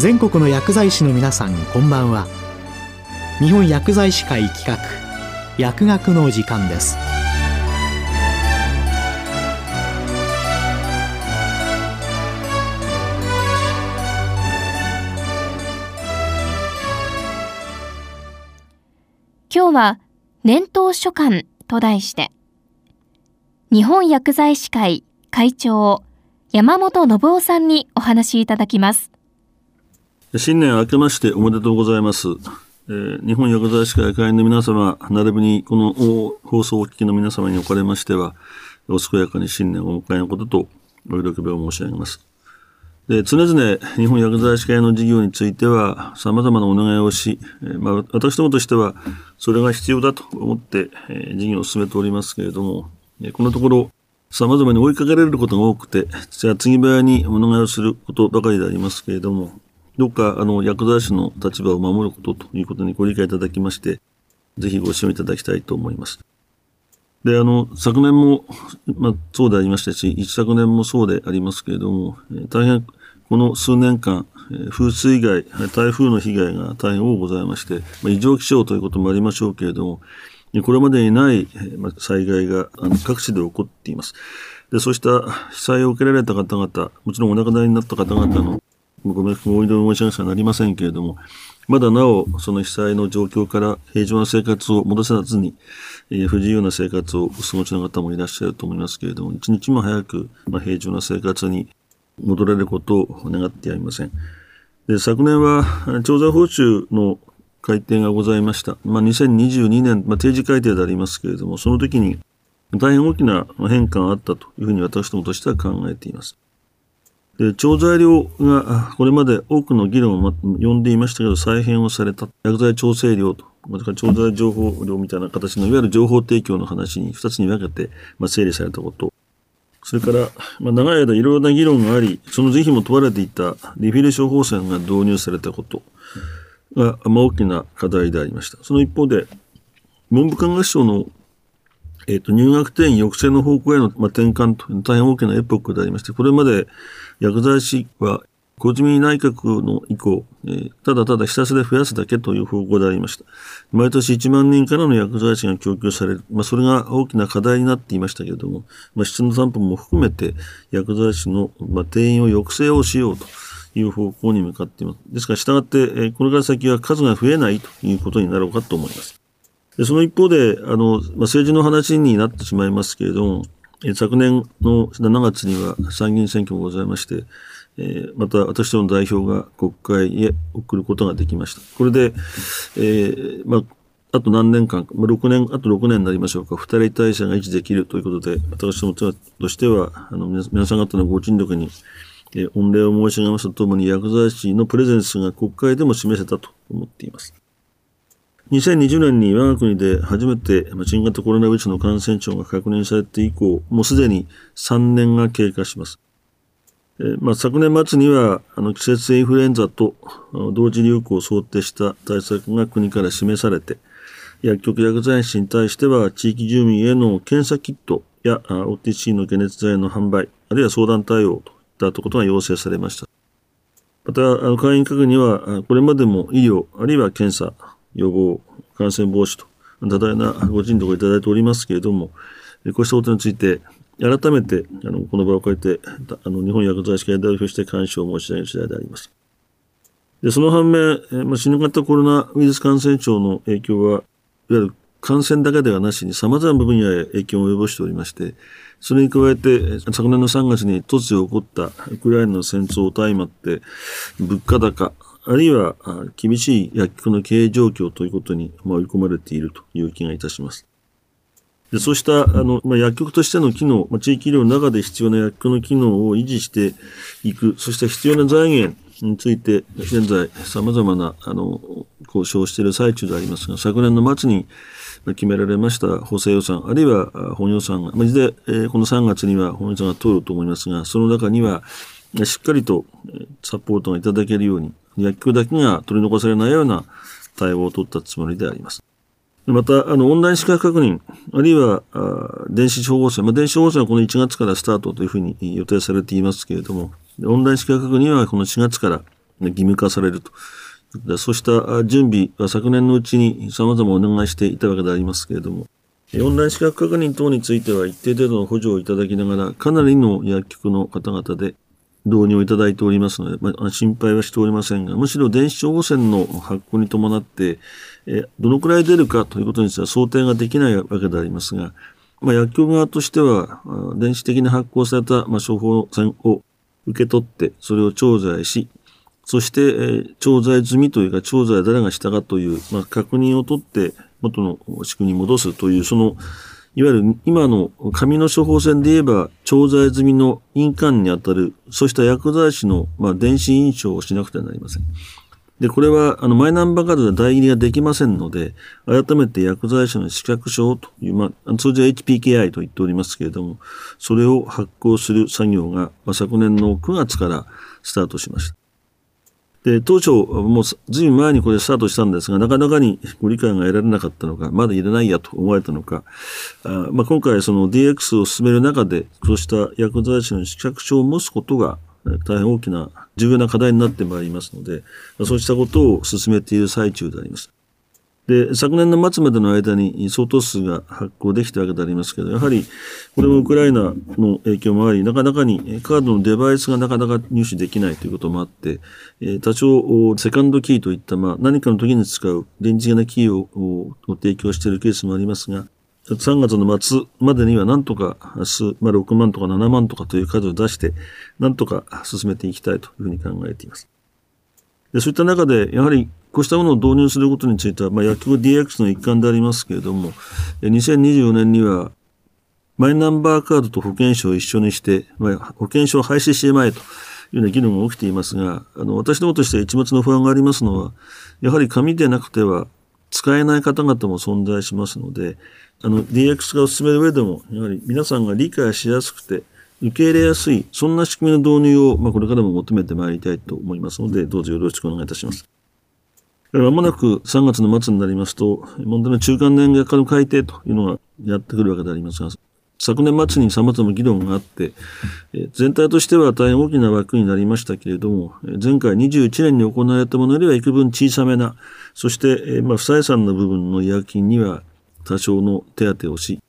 全国の薬剤師の皆さんこんばんは。日本薬剤師会企画薬学の時間です。今日は年頭書簡と題して日本薬剤師会会長山本信夫さんにお話しいただきます。新年明けましておめでとうございます。えー、日本薬剤師会会員の皆様、並びにこの放送をお聞きの皆様におかれましては、お健やかに新年をお迎えのことと、お喜びを申し上げます。で常々、日本薬剤師会の事業については、様々なお願いをし、えー、まあ、私どもとしては、それが必要だと思って、えー、事業を進めておりますけれども、えこのところ、様々に追いかけられることが多くて、じゃあ次部屋にお願いをすることばかりでありますけれども、どうか、あの、薬剤師の立場を守ることということにご理解いただきまして、ぜひご支援いただきたいと思います。で、あの、昨年も、まあ、そうでありましたし、一昨年もそうでありますけれども、大変、この数年間、風水害、台風の被害が大変多ございまして、まあ、異常気象ということもありましょうけれども、これまでにない、ま、災害があの各地で起こっています。で、そうした被災を受けられた方々、もちろんお亡くなりになった方々のご冥福をお祈り申し上げさなりませんけれども、まだなお、その被災の状況から平常な生活を戻さずに、えー、不自由な生活をお過ごしの方もいらっしゃると思いますけれども、一日も早く、まあ、平常な生活に戻られることを願ってやりません。で昨年は、調査報酬の改定がございました。まあ、2022年、まあ、定時改定でありますけれども、その時に大変大きな変化があったというふうに私どもとしては考えています。で、調剤量がこれまで多くの議論を呼んでいましたけど、再編をされた薬剤調整量と、また調剤情報量みたいな形のいわゆる情報提供の話に2つに分けて、まあ、整理されたこと。それから、まあ、長い間いろいろな議論があり、その是非も問われていたリフィル処方箋が導入されたことが、まあ、大きな課題でありました。その一方で、文部科学省のえっ、と、入学定員抑制の方向への、まあ、転換と大変大きなエポックでありまして、これまで薬剤師は小泉内閣の以降、えー、ただただひたすら増やすだけという方向でありました。毎年1万人からの薬剤師が供給される。まあ、それが大きな課題になっていましたけれども、まあ、質の担保も含めて薬剤師の、まあ、定員を抑制をしようという方向に向かっています。ですから、従って、えー、これから先は数が増えないということになろうかと思います。でその一方で、あの、まあ、政治の話になってしまいますけれども、昨年の7月には参議院選挙もございまして、えー、また私ども代表が国会へ送ることができました。これで、えー、まあ、あと何年間、まあ、6年、あと6年になりましょうか、二人体制が維持できるということで、私どもとしては、あの、皆さん方のご尽力に、えー、御礼を申し上げますとともに、薬剤師のプレゼンスが国会でも示せたと思っています。2020年に我が国で初めて新型コロナウイルスの感染症が確認されて以降、もうすでに3年が経過します。えー、まあ、昨年末にはあの季節性インフルエンザと同時流行を想定した対策が国から示されて、薬局薬剤師に対しては地域住民への検査キットや OTC の解熱剤の販売、あるいは相談対応といったことが要請されました。また、会員各には、これまでも医療、あるいは検査、予防、感染防止と、多大なご尽力をいただいておりますけれども、こうしたことについて、改めて、あの、この場を借りて、あの、日本薬剤師会代表して感謝を申し上げる次第であります。で、その反面、まあ、新型コロナウイルス感染症の影響は、いわゆる感染だけではなしに様々な分野へ影響を及ぼしておりまして、それに加えて、昨年の3月に突如起こったウクライナの戦争と相まって、物価高、あるいは厳しい薬局の経営状況ということに追い込まれているという気がいたします。でそうしたあの、まあ、薬局としての機能、まあ、地域医療の中で必要な薬局の機能を維持していく、そして必要な財源について、現在様々なあの交渉している最中でありますが、昨年の末に決められました補正予算、あるいは本予算が、まあ、いずれ、え、この3月には本予算が通ると思いますが、その中には、しっかりとサポートがいただけるように、薬局だけが取り残されないような対応を取ったつもりであります。また、あの、オンライン資格確認、あるいは、あ電子処方箋、まあ、電子処方箋はこの1月からスタートというふうに予定されていますけれども、オンライン資格確認はこの4月から義務化されると。そうした準備は昨年のうちに様々お願いしていたわけでありますけれども、オンライン資格確認等については一定程度の補助をいただきながら、かなりの薬局の方々で導入をいただいておりますので、まあ、心配はしておりませんが、むしろ電子処方箋の発行に伴って、えどのくらい出るかということについては想定ができないわけでありますが、まあ、薬局側としては、電子的に発行された、まあ、処方箋を受け取って、それを調剤し、そして、えー、調剤済みというか、調剤誰がしたかという、まあ、確認を取って、元の仕組みに戻すという、その、いわゆる今の紙の処方箋で言えば、調剤済みの印鑑にあたる、そうした薬剤師の、まあ、電子印象をしなくてはなりません。で、これは、あの、マイナンバーカードで代理ができませんので、改めて薬剤師の資格証という、まあ、通常 HPKI と言っておりますけれども、それを発行する作業が、まあ、昨年の9月からスタートしました。で、当初、もうずいぶん前にこれスタートしたんですが、なかなかにご理解が得られなかったのか、まだ入れないやと思われたのか、あまあ、今回その DX を進める中で、そうした薬剤師の資格証を持つことが、大変大きな重要な課題になってまいりますので、そうしたことを進めている最中であります。で、昨年の末までの間に相当数が発行できたわけでありますけど、やはり、これもウクライナの影響もあり、なかなかにカードのデバイスがなかなか入手できないということもあって、え多少、セカンドキーといった、まあ、何かの時に使う電磁的なキーを提供しているケースもありますが、3月の末までにはなんとか明日、まあ、6万とか7万とかという数を出して、なんとか進めていきたいというふうに考えています。でそういった中で、やはりこうしたものを導入することについては、まあ、薬局 DX の一環でありますけれども、2024年には、マイナンバーカードと保険証を一緒にして、まあ、保険証を廃止してまえというような議論が起きていますが、あの、私どもとして一末の不安がありますのは、やはり紙でなくては使えない方々も存在しますので、あの、DX 化を進める上でも、やはり皆さんが理解しやすくて、受け入れやすい、そんな仕組みの導入を、まあ、これからも求めてまいりたいと思いますので、どうぞよろしくお願いいたします。まもなく3月の末になりますと、問題の中間年額化の改定というのがやってくるわけでありますが、昨年末に様々な議論があって、全体としては大変大きな枠になりましたけれども、前回21年に行われたものよりは幾分小さめな、そして、まあ、不採算の部分の違約金には多少の手当をし、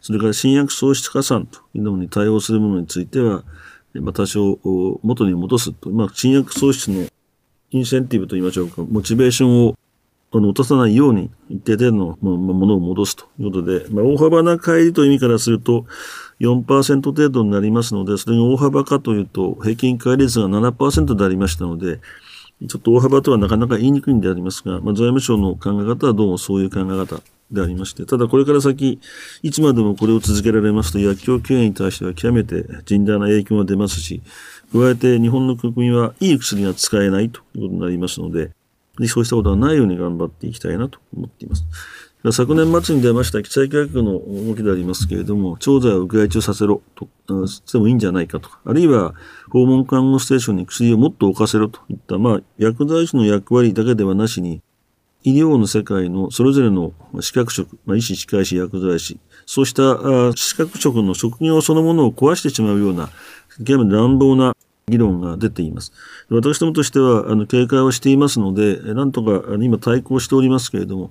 それから新薬喪失加算というのに対応するものについては、まあ、多少元に戻すと、まあ、新薬喪失のインセンティブと言いましょうか、モチベーションをあの落とさないように一定程度のものを戻すということで、まあ、大幅な乖離という意味からすると4%程度になりますので、それが大幅かというと、平均乖離率が7%でありましたので、ちょっと大幅とはなかなか言いにくいんでありますが、まあ、財務省の考え方はどうもそういう考え方でありまして、ただこれから先、いつまでもこれを続けられますと、薬局経営に対しては極めて甚大な影響が出ますし、加えて日本の国民はいい薬が使えないということになりますので、そうしたことはないように頑張っていきたいなと思っています。昨年末に出ました記載計画の動きでありますけれども、調剤を外注させろと、してもいいんじゃないかとか、あるいは訪問看護ステーションに薬をもっと置かせろといった、まあ、薬剤師の役割だけではなしに、医療の世界のそれぞれの資格職、まあ、医師、歯科医師、薬剤師、そうした資格職の職業そのものを壊してしまうような、極めて乱暴な議論が出ています。私どもとしては、あの、警戒をしていますので、なんとか、あの今対抗しておりますけれども、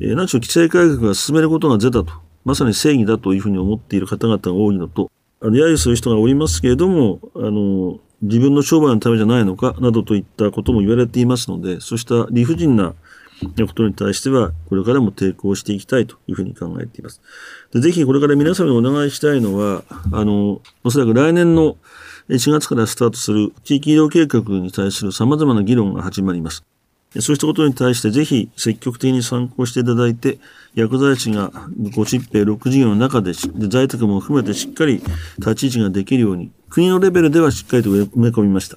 えー、何しろ規制改革が進めることが出たと、まさに正義だというふうに思っている方々が多いのと、あの、揶揄する人がおりますけれども、あの、自分の商売のためじゃないのか、などといったことも言われていますので、そうした理不尽なことに対しては、これからも抵抗していきたいというふうに考えています。でぜひこれから皆様にお願いしたいのは、あの、おそらく来年の4月からスタートする地域医療計画に対する様々な議論が始まります。そうしたことに対してぜひ積極的に参考していただいて、薬剤師が5疾病6事業の中で在宅も含めてしっかり立ち位置ができるように、国のレベルではしっかりと埋め込みました。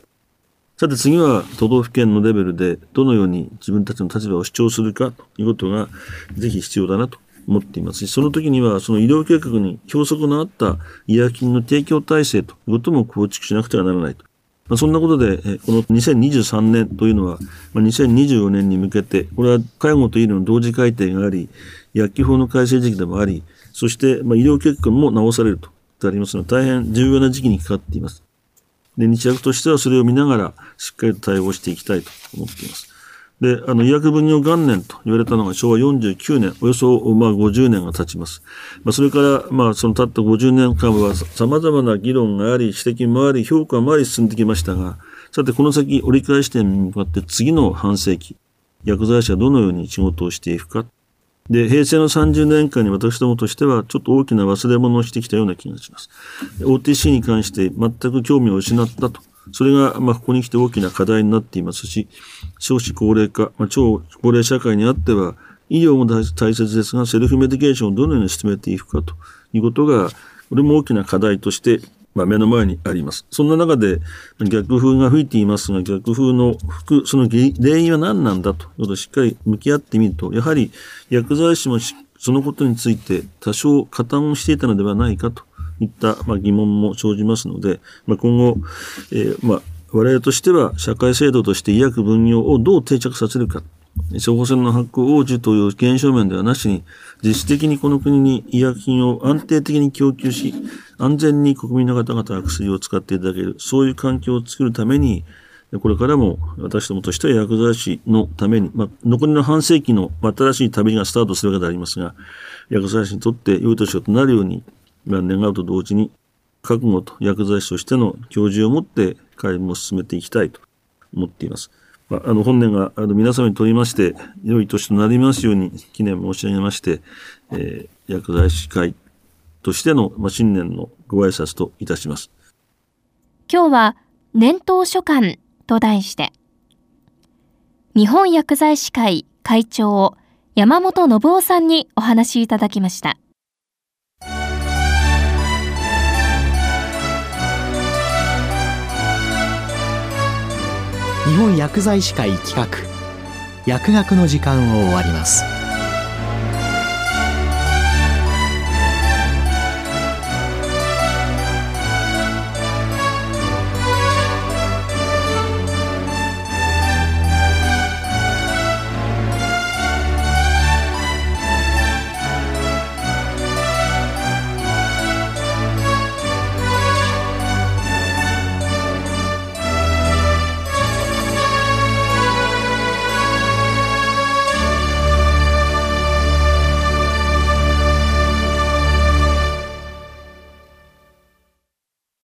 さて次は都道府県のレベルでどのように自分たちの立場を主張するかということがぜひ必要だなと思っていますし、その時にはその医療計画に教則のあった医薬品の提供体制ということも構築しなくてはならないと。まあ、そんなことで、この2023年というのは、まあ、2024年に向けて、これは介護と医療の同時改定があり、薬機法の改正時期でもあり、そして、まあ、医療結果も直されるとありますので、大変重要な時期にかかっています。で、日薬としてはそれを見ながらしっかりと対応していきたいと思っています。で、あの、医薬分業元年と言われたのが昭和49年、およそ、まあ、50年が経ちます。まあ、それから、まあ、その経った50年間は様々な議論があり、指摘もあり、評価もあり進んできましたが、さて、この先折り返し点に向かって次の半世紀、薬剤師はどのように仕事をしていくか。で、平成の30年間に私どもとしては、ちょっと大きな忘れ物をしてきたような気がします。OTC に関して全く興味を失ったと。それが、まあ、ここに来て大きな課題になっていますし、少子高齢化、まあ、超高齢社会にあっては、医療も大切ですが、セルフメディケーションをどのように進めていくかということが、これも大きな課題としてまあ、目の前にあります。そんな中で逆風が吹いていますが、逆風の吹く、その原因は何なんだということをしっかり向き合ってみると、やはり薬剤師もそのことについて多少加担をしていたのではないかといったまあ疑問も生じますので、まあ、今後、えー、まあ我々としては社会制度として医薬分業をどう定着させるか。処方箋の発行応じという現象面ではなしに、実質的にこの国に医薬品を安定的に供給し、安全に国民の方々が薬を使っていただける、そういう環境を作るために、これからも私どもとしては薬剤師のために、まあ、残りの半世紀の新しい旅がスタートするわけでありますが、薬剤師にとって良い年となるように、まあ、願うと同時に、覚悟と薬剤師としての教授を持って会議も進めていきたいと思っています。まあ、あの本年があの皆様にとりまして良い年となりますように記念申し上げまして、えー、薬剤師会としての、まあ、新年のご挨拶といたします。今日は年頭書簡と題して、日本薬剤師会会長山本信夫さんにお話しいただきました。本薬剤師会企画。薬学の時間を終わります。